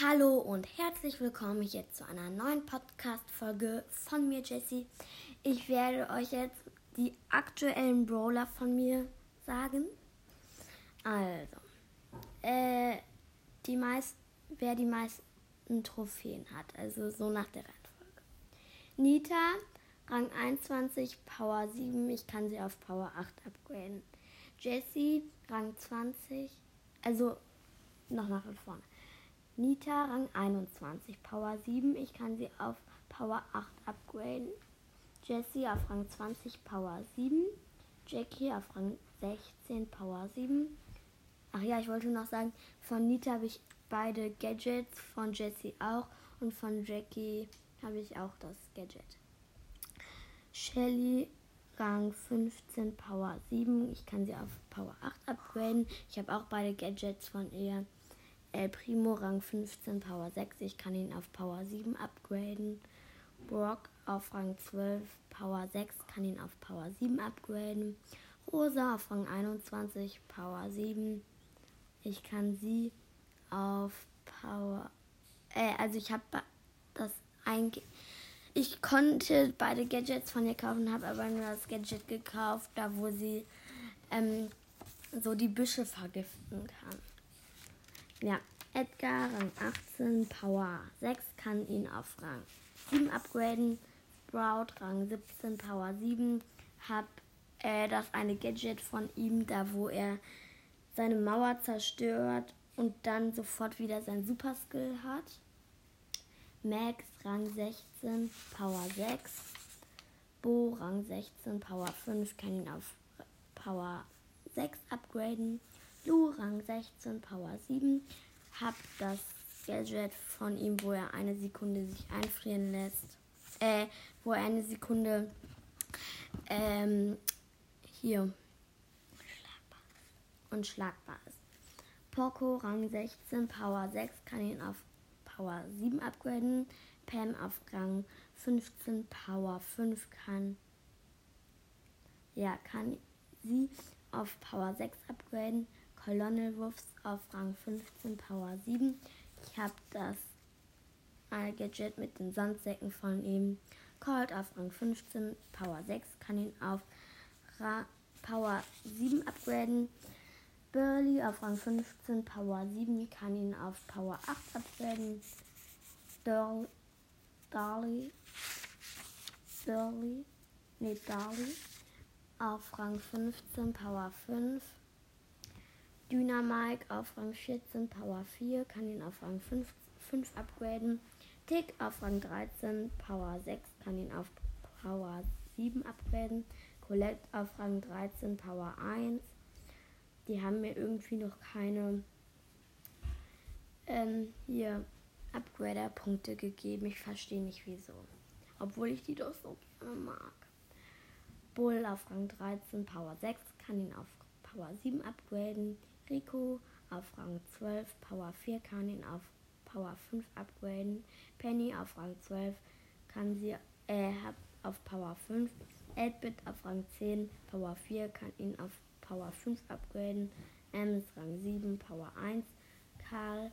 Hallo und herzlich willkommen hier zu einer neuen Podcast-Folge von mir, Jessie. Ich werde euch jetzt die aktuellen Brawler von mir sagen. Also, äh, die meist, wer die meisten Trophäen hat, also so nach der Reihenfolge. Nita, Rang 21, Power 7, ich kann sie auf Power 8 upgraden. Jessie, Rang 20, also noch nach vorne. Nita Rang 21, Power 7. Ich kann sie auf Power 8 upgraden. Jessie auf Rang 20, Power 7. Jackie auf Rang 16, Power 7. Ach ja, ich wollte noch sagen, von Nita habe ich beide Gadgets, von Jessie auch und von Jackie habe ich auch das Gadget. Shelly Rang 15, Power 7. Ich kann sie auf Power 8 upgraden. Ich habe auch beide Gadgets von ihr. El Primo Rang 15, Power 6. Ich kann ihn auf Power 7 upgraden. Brock auf Rang 12, Power 6. Kann ihn auf Power 7 upgraden. Rosa auf Rang 21, Power 7. Ich kann sie auf Power. Äh, also ich habe das einge. Ich konnte beide Gadgets von ihr kaufen, habe aber nur das Gadget gekauft, da wo sie ähm, so die Büsche vergiften kann. Ja, Edgar, Rang 18, Power 6, kann ihn auf Rang 7 upgraden. Sprout, Rang 17, Power 7, hab äh, das eine Gadget von ihm, da wo er seine Mauer zerstört und dann sofort wieder sein Super Skill hat. Max, Rang 16, Power 6. Bo, Rang 16, Power 5, kann ihn auf Power 6 upgraden. Lu, Rang 16, Power 7. Hab das Gadget von ihm, wo er eine Sekunde sich einfrieren lässt. Äh, wo er eine Sekunde ähm, hier unschlagbar ist. Poco, Rang 16, Power 6, kann ihn auf Power 7 upgraden. Pam auf Rang 15, Power 5 kann. Ja, kann sie auf Power 6 upgraden. Colonel Wolves auf Rang 15, Power 7. Ich habe das Gadget mit den Sandsäcken von ihm. Colt auf Rang 15, Power 6, kann ihn auf Ra Power 7 upgraden. Burley auf Rang 15, Power 7, kann ihn auf Power 8 upgraden. Darley, Darley, Burley, nee, Darley auf Rang 15, Power 5. Dynamike auf Rang 14, Power 4, kann ihn auf Rang 5, 5 upgraden. Tick auf Rang 13, Power 6, kann ihn auf Power 7 upgraden. Colette auf Rang 13, Power 1. Die haben mir irgendwie noch keine ähm, hier Upgrader-Punkte gegeben. Ich verstehe nicht wieso. Obwohl ich die doch so gerne mag. Bull auf Rang 13, Power 6, kann ihn auf Power 7 upgraden. Rico auf Rang 12, Power 4 kann ihn auf Power 5 upgraden. Penny auf Rang 12 kann sie äh, auf Power 5. 8-Bit auf Rang 10, Power 4 kann ihn auf Power 5 upgraden. Ems Rang 7, Power 1. Karl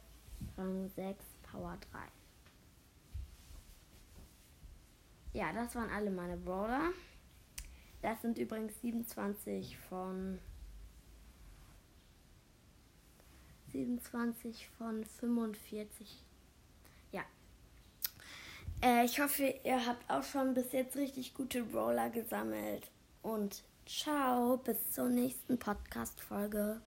Rang 6, Power 3. Ja, das waren alle meine Brawler. Das sind übrigens 27 von 27 von 45. Ja. Äh, ich hoffe, ihr habt auch schon bis jetzt richtig gute Brawler gesammelt. Und ciao, bis zur nächsten Podcast-Folge.